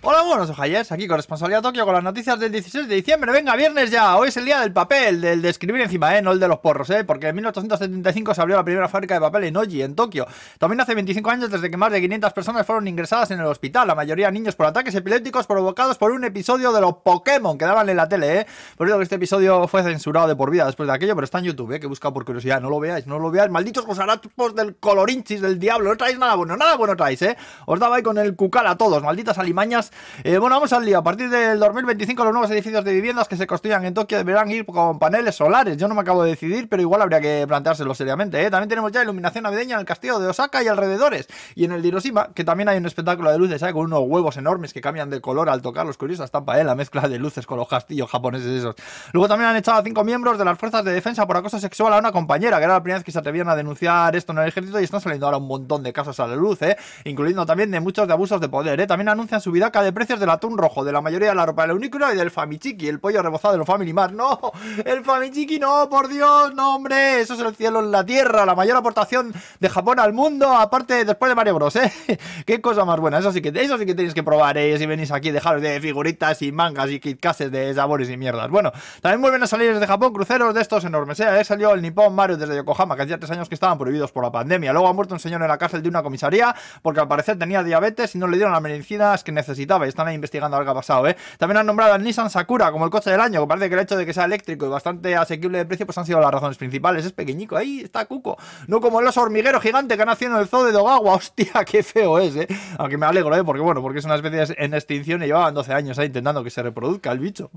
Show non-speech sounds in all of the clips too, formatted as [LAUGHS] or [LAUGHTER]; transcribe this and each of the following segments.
Hola, buenos ojalles, aquí con Responsabilidad Tokio con las noticias del 16 de diciembre. Venga, viernes ya, hoy es el día del papel, del de escribir encima, ¿eh? No el de los porros, ¿eh? Porque en 1875 se abrió la primera fábrica de papel en Oji, en Tokio. También hace 25 años desde que más de 500 personas fueron ingresadas en el hospital, la mayoría niños por ataques epilépticos provocados por un episodio de los Pokémon que daban en la tele, ¿eh? Por eso que este episodio fue censurado de por vida después de aquello, pero está en YouTube, ¿eh? Que busca por curiosidad, no lo veáis, no lo veáis. Malditos gusarapos del colorinchis del diablo, no traéis nada bueno, nada bueno traéis, ¿eh? Os daba ahí con el cucal a todos, malditas alimañas. Eh, bueno, vamos al lío. A partir del 2025 los nuevos edificios de viviendas que se construyan en Tokio deberán ir con paneles solares. Yo no me acabo de decidir, pero igual habría que planteárselo seriamente. ¿eh? También tenemos ya iluminación navideña en el castillo de Osaka y alrededores. Y en el de Hiroshima, que también hay un espectáculo de luces, ¿sabes? Con unos huevos enormes que cambian de color al tocar los curiosos. Estampa, ¿eh? La mezcla de luces con los castillos japoneses esos. Luego también han echado a cinco miembros de las fuerzas de defensa por acoso sexual a una compañera, que era la primera vez que se atrevían a denunciar esto en el ejército y están saliendo ahora un montón de casos a la luz, ¿eh? Incluyendo también de muchos de abusos de poder, ¿eh? También anuncian de precios del atún rojo, de la mayoría de la ropa del unícono y del Famichiki, el pollo rebozado de los Family Mart. No, el Famichiki no, por Dios, no, hombre, eso es el cielo en la tierra, la mayor aportación de Japón al mundo, aparte después de Mario Bros, ¿eh? [LAUGHS] Qué cosa más buena, eso sí que, eso sí que tenéis que probar, ¿eh? Si venís aquí, dejaros de figuritas y mangas y kitcases de sabores y mierdas. Bueno, también vuelven a salir desde Japón cruceros de estos enormes, ¿eh? Salió el Nippon Mario desde Yokohama, que hacía tres años que estaban prohibidos por la pandemia. Luego ha muerto un señor en la cárcel de una comisaría porque al parecer tenía diabetes y no le dieron las medicinas que necesitaba y están ahí investigando algo que ha pasado, ¿eh? También han nombrado al Nissan Sakura como el coche del año, que parece que el hecho de que sea eléctrico y bastante asequible de precio, pues han sido las razones principales. Es pequeñico, ahí está Cuco. No como el oso hormiguero gigante que ha nacido en el zoo de Dogawa. [LAUGHS] Hostia, qué feo es, ¿eh? Aunque me alegro, ¿eh? Porque bueno, porque es una especie en extinción y llevaban 12 años intentando que se reproduzca el bicho.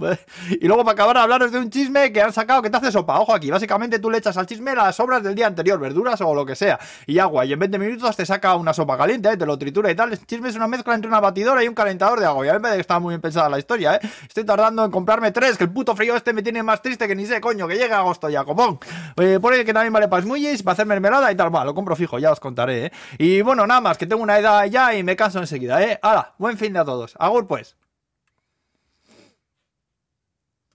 Y luego para acabar, hablaros de un chisme que han sacado que te hace sopa. Ojo aquí, básicamente tú le echas al chisme las sobras del día anterior, verduras o lo que sea, y agua. Y en 20 minutos te saca una sopa caliente, ¿eh? te lo tritura y tal. El chisme es una mezcla entre una batidora y un calentador de agua. Y a mí me estaba muy bien pensada la historia, ¿eh? Estoy tardando en comprarme tres, que el puto frío este me tiene más triste que ni sé, coño, que llega agosto ya, copón. Eh, por ahí que también vale para smoothiees, para hacer mermelada y tal. Bueno, lo compro fijo, ya os contaré, ¿eh? Y bueno, nada más, que tengo una edad ya y me canso enseguida, ¿eh? Hala, buen fin de a todos. Agur pues.